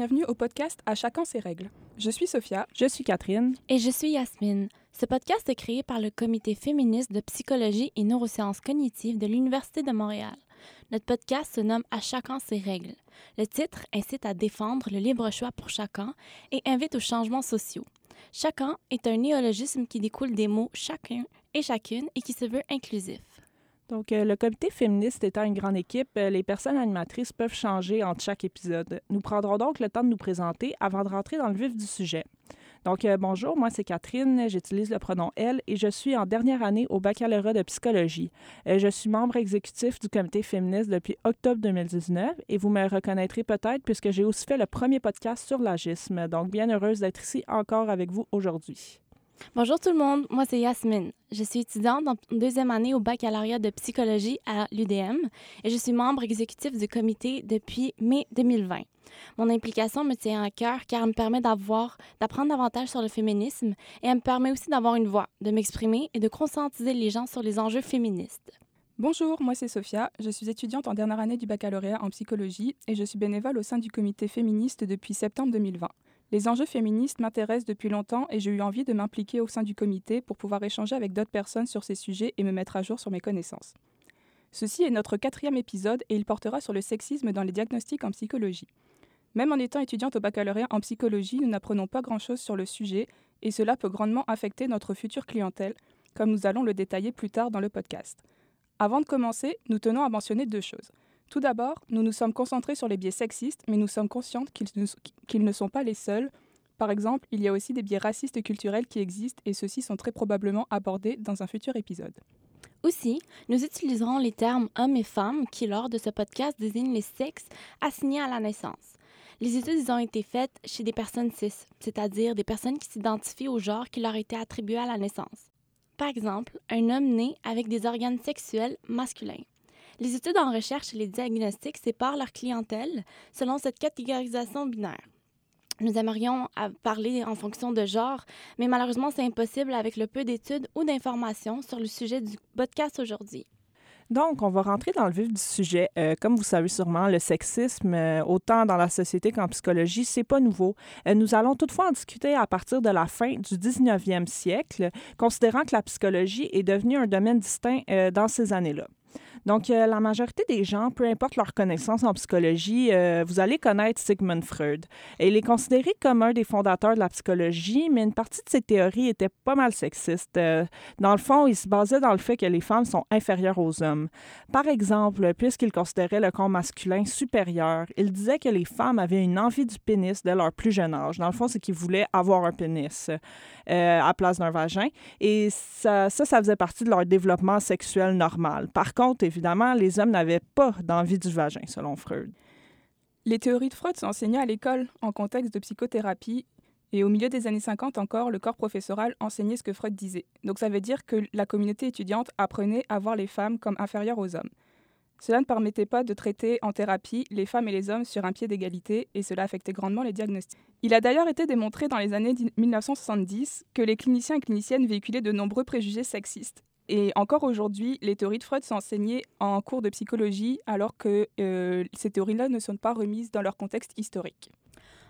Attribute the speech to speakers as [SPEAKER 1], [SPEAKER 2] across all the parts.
[SPEAKER 1] bienvenue au podcast À chacun ses règles. Je suis Sophia.
[SPEAKER 2] Je suis Catherine.
[SPEAKER 3] Et je suis Yasmine. Ce podcast est créé par le Comité féministe de psychologie et neurosciences cognitives de l'Université de Montréal. Notre podcast se nomme À chacun ses règles. Le titre incite à défendre le libre choix pour chacun et invite aux changements sociaux. Chacun est un néologisme qui découle des mots chacun et chacune et qui se veut inclusif.
[SPEAKER 2] Donc, euh, le comité féministe étant une grande équipe, euh, les personnes animatrices peuvent changer entre chaque épisode. Nous prendrons donc le temps de nous présenter avant de rentrer dans le vif du sujet. Donc, euh, bonjour, moi c'est Catherine, j'utilise le pronom elle et je suis en dernière année au baccalauréat de psychologie. je suis membre exécutif du comité féministe depuis octobre 2019 et vous me reconnaîtrez peut-être puisque j'ai aussi fait le premier podcast sur l'agisme. Donc, bien heureuse d'être ici encore avec vous aujourd'hui.
[SPEAKER 3] Bonjour tout le monde, moi c'est Yasmine. Je suis étudiante en deuxième année au baccalauréat de psychologie à l'UDM et je suis membre exécutif du comité depuis mai 2020. Mon implication me tient à cœur car elle me permet d'avoir, d'apprendre davantage sur le féminisme et elle me permet aussi d'avoir une voix, de m'exprimer et de conscientiser les gens sur les enjeux féministes.
[SPEAKER 1] Bonjour, moi c'est Sophia, je suis étudiante en dernière année du baccalauréat en psychologie et je suis bénévole au sein du comité féministe depuis septembre 2020. Les enjeux féministes m'intéressent depuis longtemps et j'ai eu envie de m'impliquer au sein du comité pour pouvoir échanger avec d'autres personnes sur ces sujets et me mettre à jour sur mes connaissances. Ceci est notre quatrième épisode et il portera sur le sexisme dans les diagnostics en psychologie. Même en étant étudiante au baccalauréat en psychologie, nous n'apprenons pas grand-chose sur le sujet et cela peut grandement affecter notre future clientèle, comme nous allons le détailler plus tard dans le podcast. Avant de commencer, nous tenons à mentionner deux choses. Tout d'abord, nous nous sommes concentrés sur les biais sexistes, mais nous sommes conscientes qu'ils ne, sont pas les seuls. Par exemple, il y a aussi des biais racistes culturels qui existent et ceux-ci sont très probablement abordés dans un futur épisode.
[SPEAKER 3] Aussi, nous utiliserons les termes hommes et femmes qui, lors de ce podcast, désignent les sexes assignés à la naissance. Les études ont été faites chez des personnes cis, c'est-à-dire des personnes qui s'identifient au genre qui leur a été attribué à la naissance. Par exemple, un homme né avec des organes sexuels masculins. Les études en recherche et les diagnostics séparent leur clientèle selon cette catégorisation binaire. Nous aimerions parler en fonction de genre, mais malheureusement, c'est impossible avec le peu d'études ou d'informations sur le sujet du podcast aujourd'hui.
[SPEAKER 2] Donc, on va rentrer dans le vif du sujet. Euh, comme vous savez sûrement, le sexisme, euh, autant dans la société qu'en psychologie, c'est pas nouveau. Euh, nous allons toutefois en discuter à partir de la fin du 19e siècle, considérant que la psychologie est devenue un domaine distinct dans ces années-là. Donc, euh, la majorité des gens, peu importe leur connaissance en psychologie, euh, vous allez connaître Sigmund Freud. il est considéré comme un des fondateurs de la psychologie, mais une partie de ses théories était pas mal sexiste. Euh, dans le fond, il se basait dans le fait que les femmes sont inférieures aux hommes. Par exemple, puisqu'il considérait le corps masculin supérieur, il disait que les femmes avaient une envie du pénis dès leur plus jeune âge. Dans le fond, c'est qu'ils voulaient avoir un pénis à place d'un vagin. Et ça, ça, ça faisait partie de leur développement sexuel normal. Par contre, évidemment, les hommes n'avaient pas d'envie du vagin, selon Freud.
[SPEAKER 1] Les théories de Freud sont enseignées à l'école en contexte de psychothérapie et au milieu des années 50 encore, le corps professoral enseignait ce que Freud disait. Donc ça veut dire que la communauté étudiante apprenait à voir les femmes comme inférieures aux hommes. Cela ne permettait pas de traiter en thérapie les femmes et les hommes sur un pied d'égalité et cela affectait grandement les diagnostics. Il a d'ailleurs été démontré dans les années 1970 que les cliniciens et cliniciennes véhiculaient de nombreux préjugés sexistes et encore aujourd'hui, les théories de Freud sont enseignées en cours de psychologie alors que euh, ces théories-là ne sont pas remises dans leur contexte historique.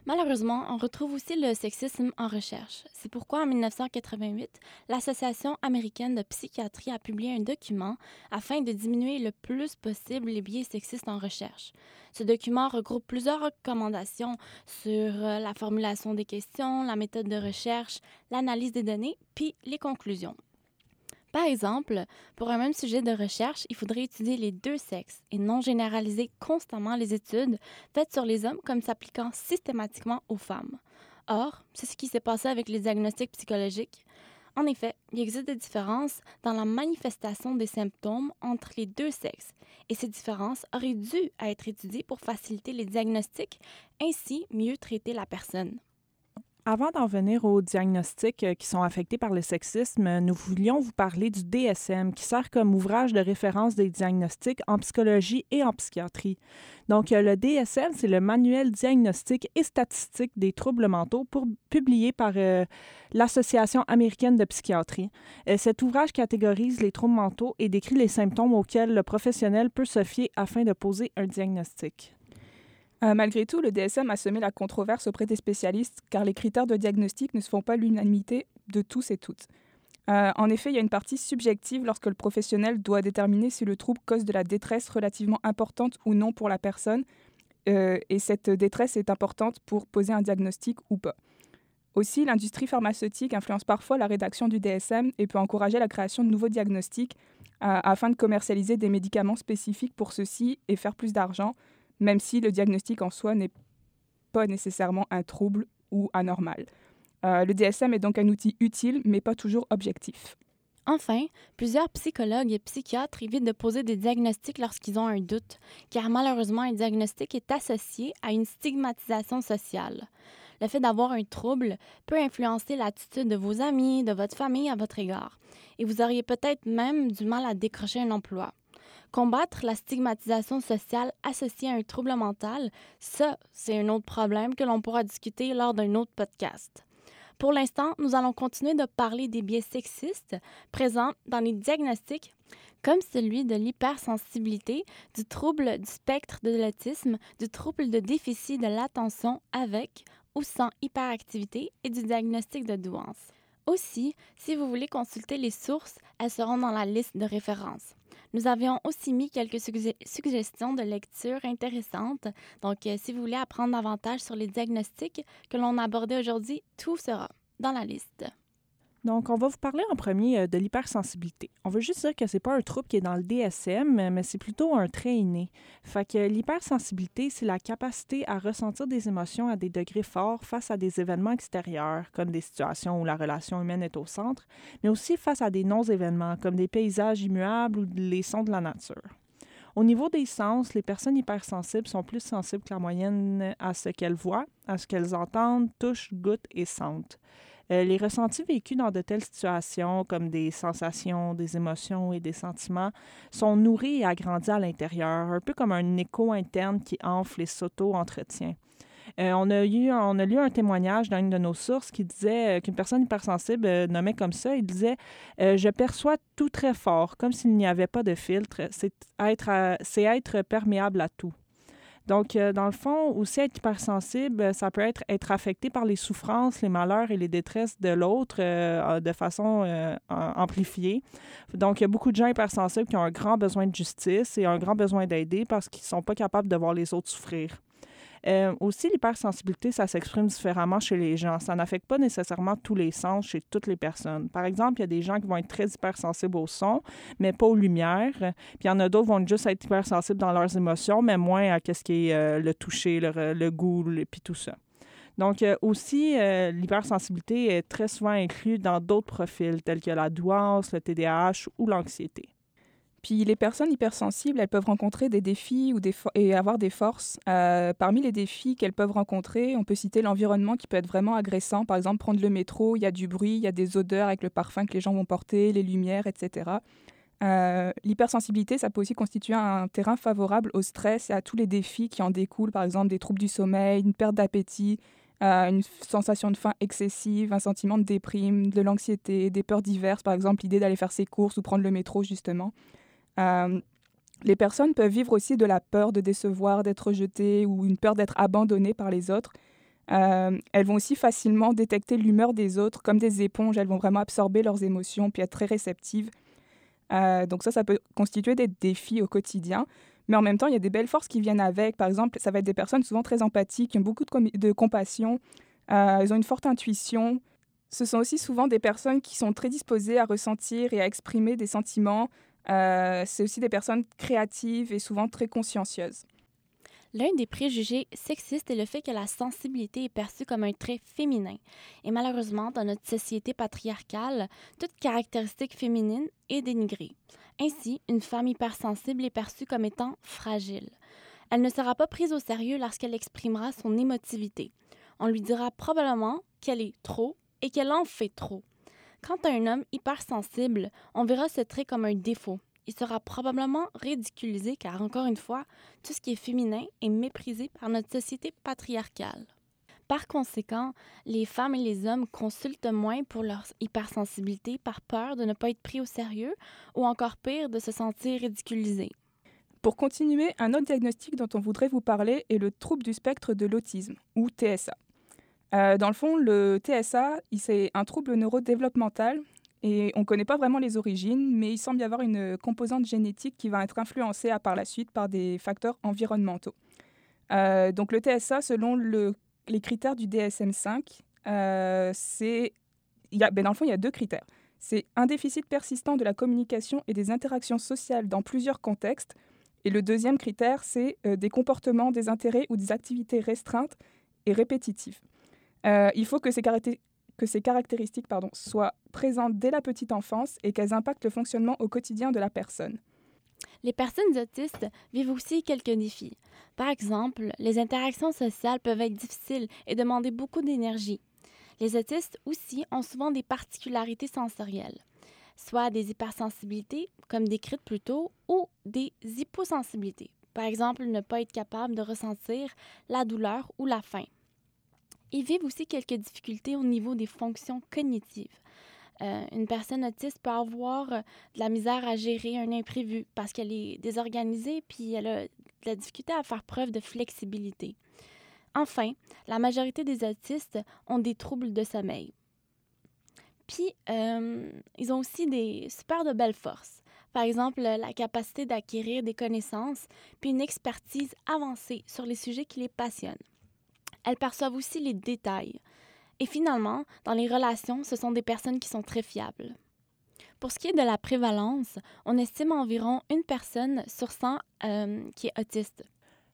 [SPEAKER 3] Malheureusement, on retrouve aussi le sexisme en recherche. C'est pourquoi en 1988, l'Association américaine de psychiatrie a publié un document afin de diminuer le plus possible les biais sexistes en recherche. Ce document regroupe plusieurs recommandations sur euh, la formulation des questions, la méthode de recherche, l'analyse des données, puis les conclusions. Par exemple, pour un même sujet de recherche, il faudrait étudier les deux sexes et non généraliser constamment les études faites sur les hommes comme s'appliquant systématiquement aux femmes. Or, c'est ce qui s'est passé avec les diagnostics psychologiques. En effet, il existe des différences dans la manifestation des symptômes entre les deux sexes, et ces différences auraient dû être étudiées pour faciliter les diagnostics, ainsi mieux traiter la personne.
[SPEAKER 2] Avant d'en venir aux diagnostics euh, qui sont affectés par le sexisme, nous voulions vous parler du DSM, qui sert comme ouvrage de référence des diagnostics en psychologie et en psychiatrie. Donc, euh, le DSM, c'est le manuel diagnostique et statistique des troubles mentaux publié par euh, l'Association américaine de psychiatrie. cet ouvrage catégorise les troubles mentaux et décrit les symptômes auxquels le professionnel peut se fier afin de poser un diagnostic.
[SPEAKER 1] Euh, malgré tout, le DSM a semé la controverse auprès des spécialistes car les critères de diagnostic ne se font pas l'unanimité de tous et toutes. Euh, en effet, il y a une partie subjective lorsque le professionnel doit déterminer si le trouble cause de la détresse relativement importante ou non pour la personne, euh, et cette détresse est importante pour poser un diagnostic ou pas. Aussi, l'industrie pharmaceutique influence parfois la rédaction du DSM et peut encourager la création de nouveaux diagnostics afin de commercialiser des médicaments spécifiques pour ceux-ci et faire plus d'argent, même si le diagnostic en soi n'est pas nécessairement un trouble ou anormal. Euh, le DSM est donc un outil utile, mais pas toujours objectif.
[SPEAKER 3] Enfin, plusieurs psychologues et psychiatres évitent de poser des diagnostics lorsqu'ils ont un doute, car malheureusement, un diagnostic est associé à une stigmatisation sociale. Le fait d'avoir un trouble peut influencer l'attitude de vos amis, de votre famille à votre égard, et vous auriez peut-être même du mal à décrocher un emploi. Combattre la stigmatisation sociale associée à un trouble mental, ça, c'est un autre problème que l'on pourra discuter lors d'un autre podcast. Pour l'instant, nous allons continuer de parler des biais sexistes présents dans les diagnostics comme celui de l'hypersensibilité, du trouble du spectre de l'autisme, du trouble de déficit de l'attention avec ou sans hyperactivité et du diagnostic de douance. Aussi, si vous voulez consulter les sources, elles seront dans la liste de référence. Nous avions aussi mis quelques suggestions de lecture intéressantes. Donc, euh, si vous voulez apprendre davantage sur les diagnostics que l'on a abordés aujourd'hui, tout sera dans la liste.
[SPEAKER 2] Donc, on va vous parler en premier euh, de l'hypersensibilité. On veut juste dire que c'est pas un trouble qui est dans le DSM, mais c'est plutôt un trait inné. Fait que l'hypersensibilité, c'est la capacité à ressentir des émotions à des degrés forts face à des événements extérieurs, comme des situations où la relation humaine est au centre, mais aussi face à des non-événements, comme des paysages immuables ou les sons de la nature. Au niveau des sens, les personnes hypersensibles sont plus sensibles que la moyenne à ce qu'elles voient, à ce qu'elles entendent, touchent, goûtent et sentent. Euh, les ressentis vécus dans de telles situations, comme des sensations, des émotions et des sentiments, sont nourris et agrandis à l'intérieur, un peu comme un écho interne qui enfle et s'auto-entretient. Euh, on, a eu, on a lu un témoignage dans une de nos sources qui disait euh, qu'une personne hypersensible nommait comme ça, il disait Je perçois tout très fort, comme s'il n'y avait pas de filtre. C'est être, c'est être perméable à tout. Donc, euh, dans le fond, aussi être hypersensible, ça peut être être affecté par les souffrances, les malheurs et les détresses de l'autre euh, de façon euh, amplifiée. Donc, il y a beaucoup de gens hypersensibles qui ont un grand besoin de justice et un grand besoin d'aider parce qu'ils ne sont pas capables de voir les autres souffrir. Euh, aussi, l'hypersensibilité, ça s'exprime différemment chez les gens. Ça n'affecte pas nécessairement tous les sens chez toutes les personnes. Par exemple, il y a des gens qui vont être très hypersensibles au son, mais pas aux lumières. Puis il y en a d'autres qui vont juste être hypersensibles dans leurs émotions, mais moins à ce qui est euh, le toucher, le, goût, et puis tout ça. Donc, euh, aussi, l'hypersensibilité est très souvent inclue dans d'autres profils tels que la douance, le TDAH ou l'anxiété.
[SPEAKER 1] Puis les personnes hypersensibles, elles peuvent rencontrer des défis ou des et avoir des forces. Euh, parmi les défis qu'elles peuvent rencontrer, on peut citer l'environnement qui peut être vraiment agressant. Par exemple, prendre le métro, il y a du bruit, il y a des odeurs avec le parfum que les gens vont porter, les lumières, etc. Euh, l'hypersensibilité, ça peut aussi constituer un terrain favorable au stress et à tous les défis qui en découlent, par exemple des troubles du sommeil, une perte d'appétit, euh, une sensation de faim excessive, un sentiment de déprime, de l'anxiété, des peurs diverses, par exemple l'idée d'aller faire ses courses ou prendre le métro justement. Euh, les personnes peuvent vivre aussi de la peur de décevoir, d'être rejetées ou une peur d'être abandonnées par les autres. Euh, elles vont aussi facilement détecter l'humeur des autres comme des éponges. Elles vont vraiment absorber leurs émotions puis être très réceptives. Euh, donc ça, ça peut constituer des défis au quotidien. Mais en même temps, il y a des belles forces qui viennent avec. Par exemple, ça va être des personnes souvent très empathiques, qui ont beaucoup de, de compassion. elles ont une forte intuition. Ce sont aussi souvent des personnes qui sont très disposées à ressentir et à exprimer des sentiments, euh, c'est aussi des personnes créatives et souvent très consciencieuses.
[SPEAKER 3] L'un des préjugés sexistes est le fait que la sensibilité est perçue comme un trait féminin. Et malheureusement, dans notre société patriarcale, toute caractéristique féminine est dénigrée. Ainsi, une femme hypersensible est perçue comme étant fragile. Elle ne sera pas prise au sérieux lorsqu'elle exprimera son émotivité. On lui dira probablement qu'elle est trop et qu'elle en fait trop. Quant à un homme hypersensible, on verra ce trait comme un défaut. Il sera probablement ridiculisé car, encore une fois, tout ce qui est féminin est méprisé par notre société patriarcale. Par conséquent, les femmes et les hommes consultent moins pour leur hypersensibilité par peur de ne pas être pris au sérieux ou encore pire, de se sentir ridiculisés.
[SPEAKER 1] Pour continuer, un autre diagnostic dont on voudrait vous parler est le trouble du spectre de l'autisme, ou TSA. Euh, dans le fond, le TSA, c'est un trouble neurodéveloppemental et on ne connaît pas vraiment les origines, mais il semble y avoir une composante génétique qui va être influencée par la suite par des facteurs environnementaux. Euh, donc le TSA, selon les critères du DSM-5, euh, c'est, ben dans le fond, il y a deux critères. C'est un déficit persistant de la communication et des interactions sociales dans plusieurs contextes. Et le deuxième critère, c'est des comportements, des intérêts ou des activités restreintes et répétitives. Il faut que ces, que ces caractéristiques soient présentes dès la petite enfance et qu'elles impactent le fonctionnement au quotidien de la personne.
[SPEAKER 3] Les personnes autistes vivent aussi quelques défis. Par exemple, les interactions sociales peuvent être difficiles et demander beaucoup d'énergie. Les autistes aussi ont souvent des particularités sensorielles, soit des hypersensibilités, comme décrites plus tôt, ou des hyposensibilités. Par exemple, ne pas être capable de ressentir la douleur ou la faim. Ils vivent aussi quelques difficultés au niveau des fonctions cognitives. Euh, une personne autiste peut avoir euh, de la misère à gérer un imprévu parce qu'elle est désorganisée puis elle a de la difficulté à faire preuve de flexibilité. Enfin, la majorité des autistes ont des troubles de sommeil. Puis, euh, ils ont aussi des super de belles forces. Par exemple, la capacité d'acquérir des connaissances, puis une expertise avancée sur les sujets qui les passionnent. Elles perçoivent aussi les détails, et finalement, dans les relations, ce sont des personnes qui sont très fiables. Pour ce qui est de la prévalence, on estime environ une personne sur 100 euh, qui est autiste.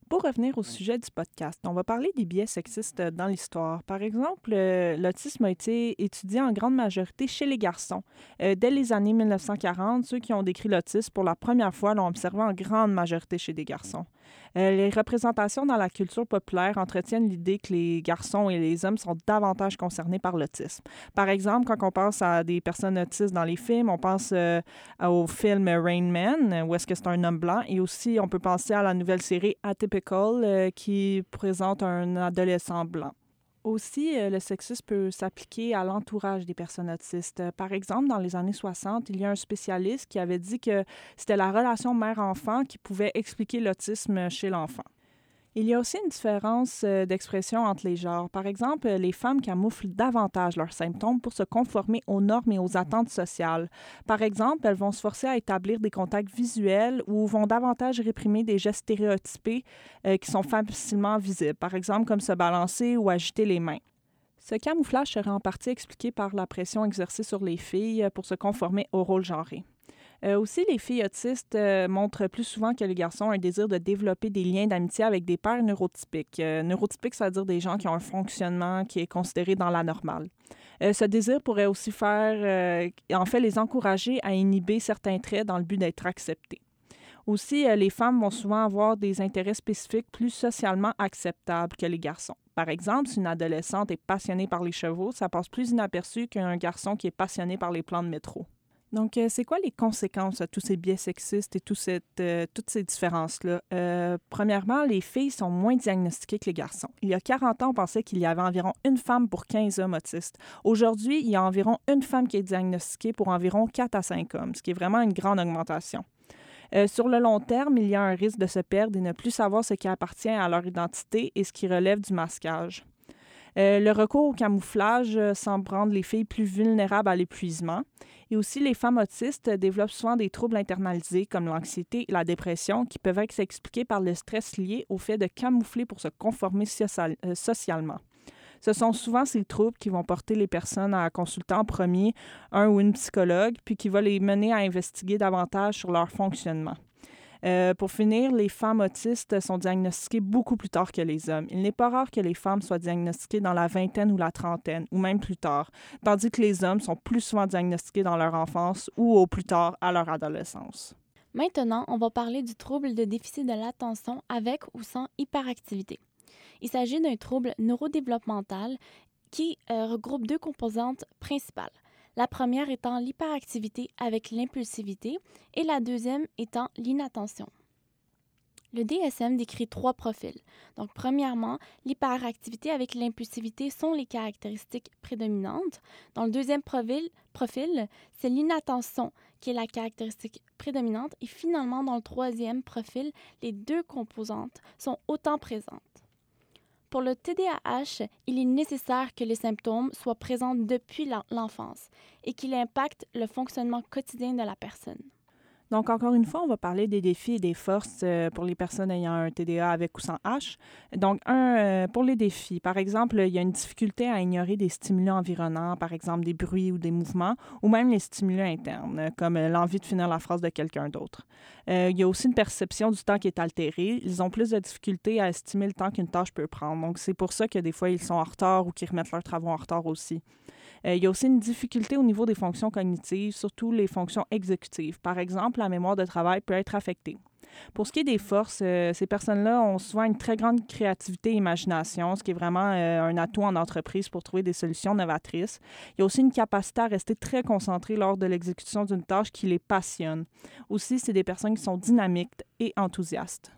[SPEAKER 2] Pour revenir au sujet du podcast, on va parler des biais sexistes dans l'histoire. Par exemple, euh, l'autisme a été étudié en grande majorité chez les garçons. Euh, dès les années 1940, ceux qui ont décrit l'autisme pour la première fois l'ont observé en grande majorité chez des garçons. Euh, les représentations dans la culture populaire entretiennent l'idée que les garçons et les hommes sont davantage concernés par l'autisme. Par exemple, quand on pense à des personnes autistes dans les films, on pense euh, au film Rain Man, où est-ce que c'est un homme blanc, et aussi on peut penser à la nouvelle série Atypical, euh, qui présente un adolescent blanc. Aussi, euh, le sexisme peut s'appliquer à l'entourage des personnes autistes. Par exemple, dans les années 60, il y a un spécialiste qui avait dit que c'était la relation mère-enfant qui pouvait expliquer l'autisme chez l'enfant. Il y a aussi une différence euh, d'expression entre les genres. Par exemple, les femmes camouflent davantage leurs symptômes pour se conformer aux normes et aux attentes sociales. Par exemple, elles vont se forcer à établir des contacts visuels ou vont davantage réprimer des gestes stéréotypés euh, qui sont facilement visibles, par exemple comme se balancer ou agiter les mains. Ce camouflage serait en partie expliqué par la pression exercée sur les filles pour se conformer au rôle genré. Euh, aussi, les filles autistes euh, montrent plus souvent que les garçons un désir de développer des liens d'amitié avec des pères neurotypiques. Euh, neurotypiques, ça veut dire des gens qui ont un fonctionnement qui est considéré dans la normale. ce désir pourrait aussi faire, en fait, les encourager à inhiber certains traits dans le but d'être acceptés. Aussi, les femmes vont souvent avoir des intérêts spécifiques plus socialement acceptables que les garçons. Par exemple, si une adolescente est passionnée par les chevaux, ça passe plus inaperçu qu'un garçon qui est passionné par les plans de métro. Donc, euh, c'est quoi les conséquences de tous ces biais sexistes et euh, toutes ces différences-là? Euh, premièrement, les filles sont moins diagnostiquées que les garçons. Il y a 40 ans, on pensait qu'il y avait environ une femme pour 15 hommes autistes. Aujourd'hui, il y a environ une femme qui est diagnostiquée pour environ 4 à 5 hommes, ce qui est vraiment une grande augmentation. sur le long terme, il y a un risque de se perdre et ne plus savoir ce qui appartient à leur identité et ce qui relève du masquage. Le recours au camouflage semble rendre les filles plus vulnérables à l'épuisement. Et aussi, les femmes autistes développent souvent des troubles internalisés comme l'anxiété et la dépression qui peuvent être expliqués par le stress lié au fait de camoufler pour se conformer euh, socialement. Ce sont souvent ces troubles qui vont porter les personnes à consulter en premier un ou une psychologue, puis qui va les mener à investiguer davantage sur leur fonctionnement. Euh, pour finir, les femmes autistes sont diagnostiquées beaucoup plus tard que les hommes. Il n'est pas rare que les femmes soient diagnostiquées dans la vingtaine ou la trentaine, ou même plus tard, tandis que les hommes sont plus souvent diagnostiqués dans leur enfance ou au plus tard à leur adolescence.
[SPEAKER 3] Maintenant, on va parler du trouble de déficit de l'attention avec ou sans hyperactivité. Il s'agit d'un trouble neurodéveloppemental qui euh, regroupe deux composantes principales, la première étant l'hyperactivité avec l'impulsivité et la deuxième étant l'inattention. Le DSM décrit trois profils. Donc, premièrement, l'hyperactivité avec l'impulsivité sont les caractéristiques prédominantes. Dans le deuxième profil, c'est l'inattention qui est la caractéristique prédominante, et finalement, dans le troisième profil, les deux composantes sont autant présentes. Pour le TDAH, il est nécessaire que les symptômes soient présents depuis l'enfance et qu'ils impactent le fonctionnement quotidien de la personne.
[SPEAKER 2] Donc, encore une fois, on va parler des défis et des forces euh, pour les personnes ayant un TDA avec ou sans H. Donc, un, euh, pour les défis, par exemple, il y a une difficulté à ignorer des stimulants environnants, par exemple des bruits ou des mouvements, ou même les stimulants internes, comme euh, l'envie de finir la phrase de quelqu'un d'autre. il y a aussi une perception du temps qui est altérée. Ils ont plus de difficultés à estimer le temps qu'une tâche peut prendre. Donc, c'est pour ça que des fois, ils sont en retard ou qu'ils remettent leurs travaux en retard aussi. Euh, il y a aussi une difficulté au niveau des fonctions cognitives, surtout les fonctions exécutives. Par exemple, la mémoire de travail peut être affectée. Pour ce qui est des forces, euh, ces personnes-là ont souvent une très grande créativité et imagination, ce qui est vraiment euh, un atout en entreprise pour trouver des solutions novatrices. Il y a aussi une capacité à rester très concentré lors de l'exécution d'une tâche qui les passionne. Aussi, c'est des personnes qui sont dynamiques et enthousiastes.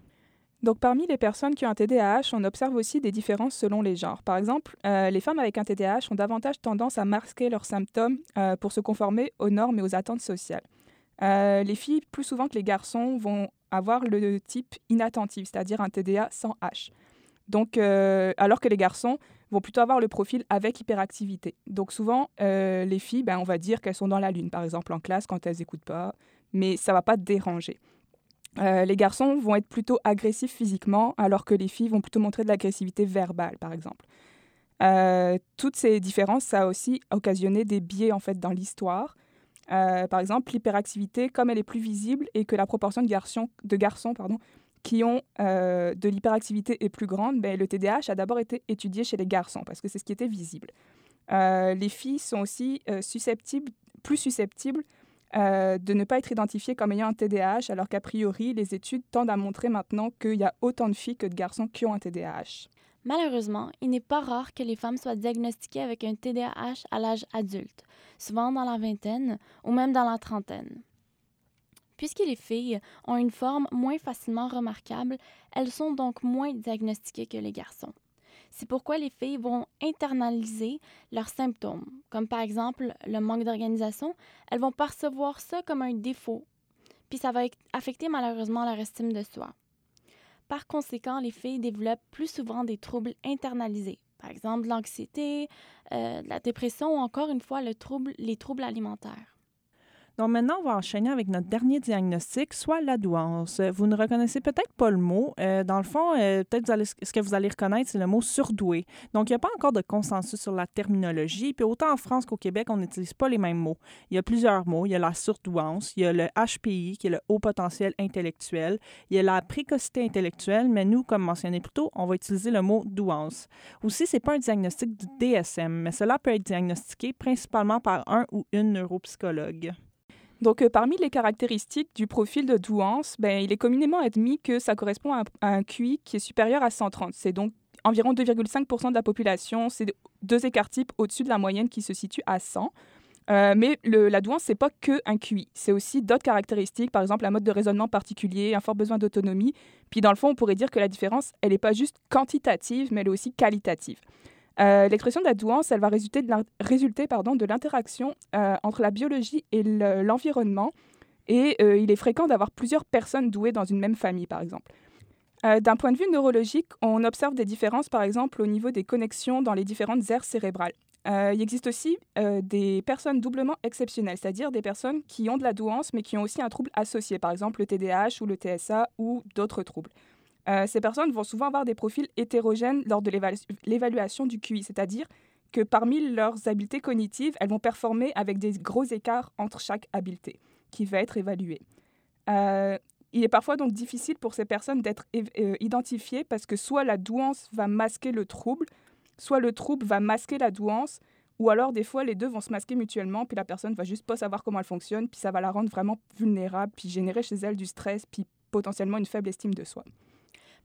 [SPEAKER 1] Donc, parmi les personnes qui ont un TDAH, on observe aussi des différences selon les genres. Par exemple, euh, les femmes avec un TDAH ont davantage tendance à masquer leurs symptômes euh, pour se conformer aux normes et aux attentes sociales. Euh, les filles, plus souvent que les garçons, vont avoir le type inattentif, c'est-à-dire un TDA sans H. Donc, alors que les garçons vont plutôt avoir le profil avec hyperactivité. Donc, souvent, les filles, ben, on va dire qu'elles sont dans la lune, par exemple, en classe, quand elles n'écoutent pas, mais ça ne va pas déranger. Euh, les garçons vont être plutôt agressifs physiquement, alors que les filles vont plutôt montrer de l'agressivité verbale, par exemple. Euh, toutes ces différences, ça a aussi occasionné des biais en fait dans l'histoire. Euh, par exemple, l'hyperactivité, comme elle est plus visible et que la proportion de garçons, de garçons pardon, qui ont de l'hyperactivité est plus grande, ben, le TDAH a d'abord été étudié chez les garçons parce que c'est ce qui était visible. les filles sont aussi plus susceptibles euh, de ne pas être identifié comme ayant un TDAH, alors qu'a priori, les études tendent à montrer maintenant qu'il y a autant de filles que de garçons qui ont un TDAH.
[SPEAKER 3] Malheureusement, il n'est pas rare que les femmes soient diagnostiquées avec un TDAH à l'âge adulte, souvent dans la vingtaine ou même dans la trentaine. Puisque les filles ont une forme moins facilement remarquable, elles sont donc moins diagnostiquées que les garçons. C'est pourquoi les filles vont internaliser leurs symptômes, comme par exemple le manque d'organisation. Elles vont percevoir ça comme un défaut, puis ça va affecter malheureusement leur estime de soi. Par conséquent, les filles développent plus souvent des troubles internalisés, par exemple l'anxiété, euh, la dépression ou encore une fois les troubles alimentaires.
[SPEAKER 2] Donc maintenant, on va enchaîner avec notre dernier diagnostic, soit la douance. Vous ne reconnaissez peut-être pas le mot. Euh, dans le fond, euh, peut-être ce que vous allez reconnaître, c'est le mot surdoué. Donc, il n'y a pas encore de consensus sur la terminologie. Puis autant en France qu'au Québec, on n'utilise pas les mêmes mots. Il y a plusieurs mots. Il y a la surdouance, il y a le HPI, qui est le haut potentiel intellectuel, il y a la précocité intellectuelle, mais nous, comme mentionné plus tôt, on va utiliser le mot douance. Aussi, ce n'est pas un diagnostic du DSM, mais cela peut être diagnostiqué principalement par un ou une neuropsychologue.
[SPEAKER 1] Donc, euh, parmi les caractéristiques du profil de douance, ben, il est communément admis que ça correspond à un, QI qui est supérieur à 130. C'est donc environ 2,5% de la population. C'est deux écarts types au-dessus de la moyenne qui se situe à 100. Euh, mais la douance, c'est pas que un QI. C'est aussi d'autres caractéristiques, par exemple un mode de raisonnement particulier, un fort besoin d'autonomie. Puis dans le fond, on pourrait dire que la différence, elle n'est pas juste quantitative, mais elle est aussi qualitative. Euh, l'expression de la douance, elle va résulter de l'interaction euh, entre la biologie et l'environnement. et euh, il est fréquent d'avoir plusieurs personnes douées dans une même famille, par exemple. D'un point de vue neurologique, on observe des différences, par exemple, au niveau des connexions dans les différentes aires cérébrales. il existe aussi des personnes doublement exceptionnelles, c'est-à-dire des personnes qui ont de la douance, mais qui ont aussi un trouble associé, par exemple le TDAH ou le TSA ou d'autres troubles. Euh, ces personnes vont souvent avoir des profils hétérogènes lors de l'évaluation du QI, c'est-à-dire que parmi leurs habiletés cognitives, elles vont performer avec des gros écarts entre chaque habileté qui va être évaluée. Euh, il est parfois donc difficile pour ces personnes d'être euh, identifiées parce que soit la douance va masquer le trouble, soit le trouble va masquer la douance, ou alors des fois les deux vont se masquer mutuellement, puis la personne va juste pas savoir comment elle fonctionne, puis ça va la rendre vraiment vulnérable, puis générer chez elle du stress, puis potentiellement une faible estime de soi.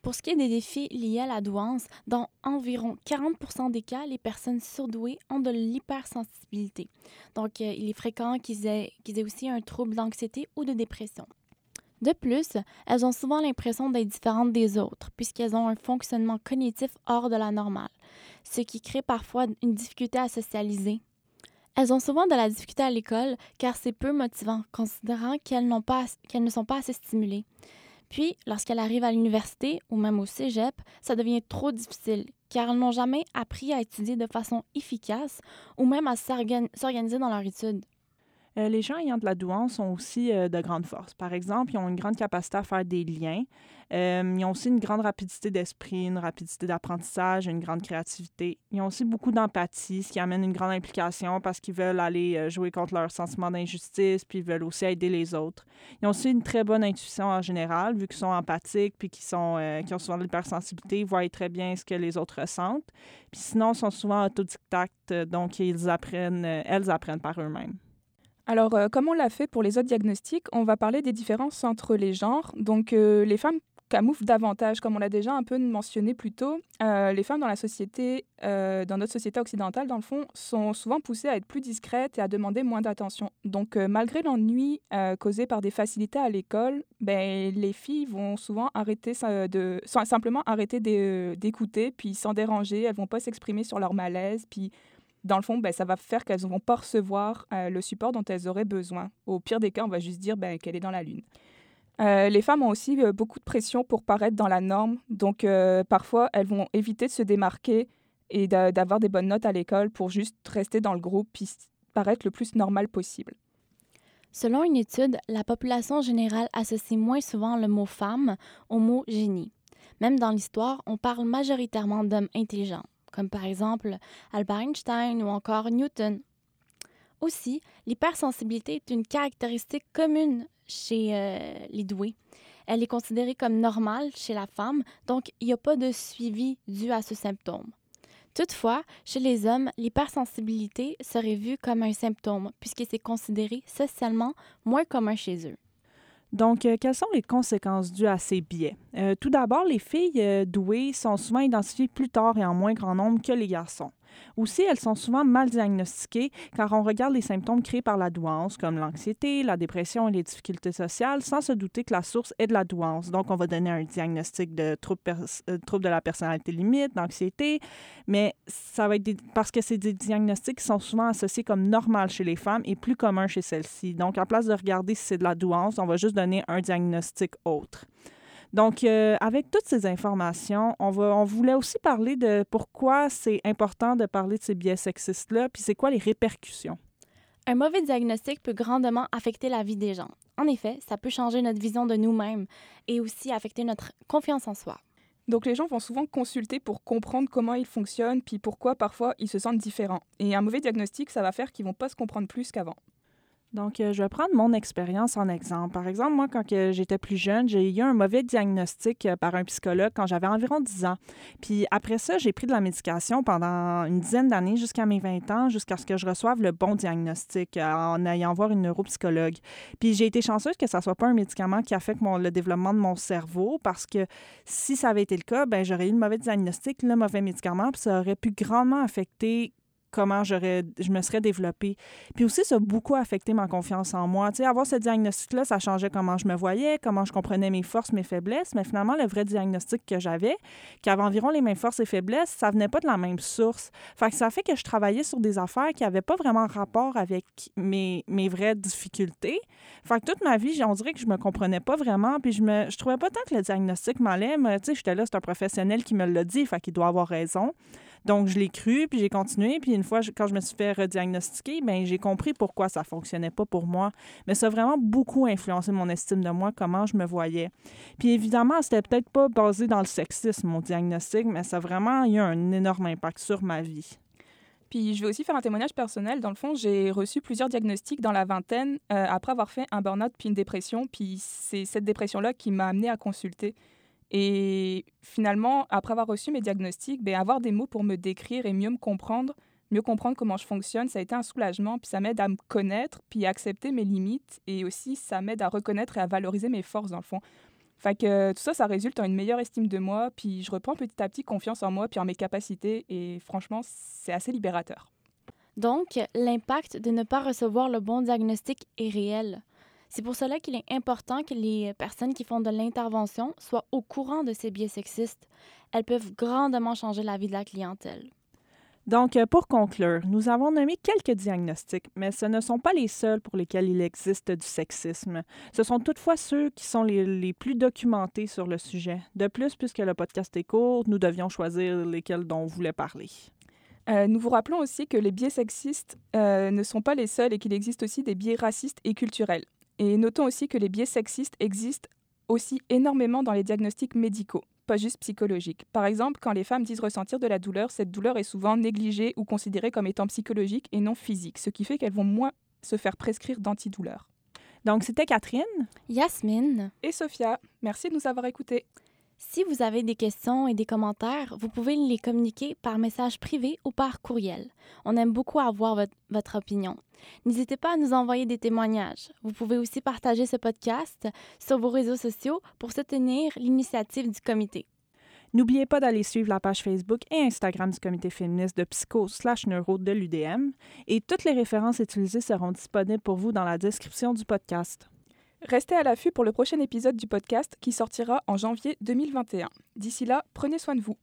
[SPEAKER 3] Pour ce qui est des défis liés à la douance, dans environ 40% des cas, les personnes surdouées ont de l'hypersensibilité. Donc, euh, il est fréquent qu'ils aient, aussi un trouble d'anxiété ou de dépression. De plus, elles ont souvent l'impression d'être différentes des autres, puisqu'elles ont un fonctionnement cognitif hors de la normale, ce qui crée parfois une difficulté à socialiser. Elles ont souvent de la difficulté à l'école car c'est peu motivant, considérant qu'elles, qu'elles ne sont pas assez stimulées. Puis, lorsqu'elles arrivent à l'université ou même au cégep, ça devient trop difficile car elles n'ont jamais appris à étudier de façon efficace ou même à s'organiser dans leur étude.
[SPEAKER 2] Euh, les gens ayant de la douance ont aussi euh, de grandes forces. Par exemple, ils ont une grande capacité à faire des liens. Euh, ils ont aussi une grande rapidité d'esprit, une rapidité d'apprentissage, une grande créativité. Ils ont aussi beaucoup d'empathie, ce qui amène une grande implication parce qu'ils veulent aller jouer contre leur sentiment d'injustice, puis ils veulent aussi aider les autres. Ils ont aussi une très bonne intuition en général, vu qu'ils sont empathiques, puis qu'ils ont souvent de l'hypersensibilité, ils voient très bien ce que les autres ressentent. Puis sinon, ils sont souvent autodidactes, donc ils apprennent, elles apprennent par eux-mêmes.
[SPEAKER 1] Alors, euh, comme on l'a fait pour les autres diagnostics, on va parler des différences entre les genres. Donc, euh, les femmes camouflent davantage, comme on l'a déjà un peu mentionné plus tôt. Euh, les femmes dans la société, dans notre société occidentale, dans le fond, sont souvent poussées à être plus discrètes et à demander moins d'attention. Donc, malgré l'ennui causé par des facilités à l'école, ben, les filles vont souvent arrêter de, simplement arrêter d'écouter, puis sans déranger. Elles vont pas s'exprimer sur leur malaise, puis dans le fond, ben, ça va faire qu'elles ne vont pas recevoir euh, le support dont elles auraient besoin. Au pire des cas, on va juste dire ben, qu'elle est dans la lune. Euh, les femmes ont aussi euh, beaucoup de pression pour paraître dans la norme, donc parfois elles vont éviter de se démarquer et d'avoir des bonnes notes à l'école pour juste rester dans le groupe puis paraître le plus normal possible.
[SPEAKER 3] Selon une étude, la population générale associe moins souvent le mot femme au mot génie. Même dans l'histoire, on parle majoritairement d'hommes intelligents comme par exemple Albert Einstein ou encore Newton. Aussi, l'hypersensibilité est une caractéristique commune chez euh, les doués. Elle est considérée comme normale chez la femme, donc il n'y a pas de suivi dû à ce symptôme. Toutefois, chez les hommes, l'hypersensibilité serait vue comme un symptôme, puisque c'est considéré socialement moins commun chez eux.
[SPEAKER 2] Donc, euh, quelles sont les conséquences dues à ces biais? Euh, tout d'abord, les filles euh, douées sont souvent identifiées plus tard et en moins grand nombre que les garçons. Aussi, elles sont souvent mal diagnostiquées car on regarde les symptômes créés par la douance, comme l'anxiété, la dépression et les difficultés sociales, sans se douter que la source est de la douance. Donc, on va donner un diagnostic de trouble, euh, de la personnalité limite, d'anxiété, mais ça va être parce que c'est des diagnostics qui sont souvent associés comme normal chez les femmes et plus communs chez celles-ci. Donc, en place de regarder si c'est de la douance, on va juste donner un diagnostic autre. Donc, euh, avec toutes ces informations, on, va, on voulait aussi parler de pourquoi c'est important de parler de ces biais sexistes-là, puis c'est quoi les répercussions?
[SPEAKER 3] Un mauvais diagnostic peut grandement affecter la vie des gens. En effet, ça peut changer notre vision de nous-mêmes et aussi affecter notre confiance en soi.
[SPEAKER 1] Donc les gens vont souvent consulter pour comprendre comment ils fonctionnent, puis pourquoi parfois ils se sentent différents. Et un mauvais diagnostic, ça va faire qu'ils vont pas se comprendre plus qu'avant.
[SPEAKER 2] Donc, euh, je vais prendre mon expérience en exemple. Par exemple, moi, quand j'étais plus jeune, j'ai eu un mauvais diagnostic euh, par un psychologue quand j'avais environ 10 ans. Puis après ça, j'ai pris de la médication pendant une dizaine d'années jusqu'à mes 20 ans, jusqu'à ce que je reçoive le bon diagnostic euh, en ayant voir une neuropsychologue. Puis j'ai été chanceuse que ça soit pas un médicament qui affecte le développement de mon cerveau parce que si ça avait été le cas, ben j'aurais eu le mauvais diagnostic, le mauvais médicament, puis ça aurait pu grandement affecter comment j'aurais, je me serais développée. Puis aussi, ça a beaucoup affecté ma confiance en moi. Tu sais, avoir ce diagnostic-là, ça changeait comment je me voyais, comment je comprenais mes forces, mes faiblesses, mais finalement, le vrai diagnostic que j'avais, qui avait environ les mêmes forces et faiblesses, ça venait pas de la même source. Fait ça fait que je travaillais sur des affaires qui n'avaient pas vraiment rapport avec mes, mes vraies difficultés. Fait toute ma vie, on dirait que je me comprenais pas vraiment, puis je me je trouvais pas tant que le diagnostic m'allait, mais tu sais, j'étais là, c'est un professionnel qui me l'a dit, fait doit avoir raison. Donc, je l'ai cru, puis j'ai continué. Puis une fois, quand je me suis fait rediagnostiquer, ben j'ai compris pourquoi ça fonctionnait pas pour moi. Mais ça a vraiment beaucoup influencé mon estime de moi, comment je me voyais. Puis évidemment, c'était peut-être pas basé dans le sexisme, mon diagnostic, mais ça a vraiment eu un énorme impact sur ma vie.
[SPEAKER 1] Puis je vais aussi faire un témoignage personnel. Dans le fond, j'ai reçu plusieurs diagnostics dans la vingtaine euh, après avoir fait un burn-out puis une dépression. Puis c'est cette dépression-là qui m'a amené à consulter. Et finalement, après avoir reçu mes diagnostics, ben, avoir des mots pour me décrire et mieux me comprendre, mieux comprendre comment je fonctionne, ça a été un soulagement, puis ça m'aide à me connaître, puis à accepter mes limites, et aussi ça m'aide à reconnaître et à valoriser mes forces dans le fond. Fait que tout ça, ça résulte en une meilleure estime de moi, puis je reprends petit à petit confiance en moi, puis en mes capacités, et franchement, c'est assez libérateur.
[SPEAKER 3] Donc, l'impact de ne pas recevoir le bon diagnostic est réel. C'est pour cela qu'il est important que les personnes qui font de l'intervention soient au courant de ces biais sexistes. Elles peuvent grandement changer la vie de la clientèle.
[SPEAKER 2] Donc, euh, pour conclure, nous avons nommé quelques diagnostics, mais ce ne sont pas les seuls pour lesquels il existe du sexisme. Ce sont toutefois ceux qui sont les, les plus documentés sur le sujet. De plus, puisque le podcast est court, nous devions choisir lesquels dont on voulait parler.
[SPEAKER 1] Euh, nous vous rappelons aussi que les biais sexistes euh, ne sont pas les seuls et qu'il existe aussi des biais racistes et culturels. Et notons aussi que les biais sexistes existent aussi énormément dans les diagnostics médicaux pas juste psychologiques. Par exemple, quand les femmes disent ressentir de la douleur, cette douleur est souvent négligée ou considérée comme étant psychologique et non physique, ce qui fait qu'elles vont moins se faire prescrire d'antidouleurs.
[SPEAKER 2] Donc, c'était Catherine.
[SPEAKER 3] Yasmine.
[SPEAKER 1] Et Sophia. Merci de nous avoir écoutés.
[SPEAKER 3] Si vous avez des questions et des commentaires, vous pouvez les communiquer par message privé ou par courriel. On aime beaucoup avoir votre, opinion. N'hésitez pas à nous envoyer des témoignages. Vous pouvez aussi partager ce podcast sur vos réseaux sociaux pour soutenir l'initiative du comité.
[SPEAKER 2] N'oubliez pas d'aller suivre la page Facebook et Instagram du comité féministe de psycho slash neuro de l'UDM et toutes les références utilisées seront disponibles pour vous dans la description du podcast.
[SPEAKER 1] Restez à l'affût pour le prochain épisode du podcast qui sortira en janvier 2021. D'ici là, prenez soin de vous.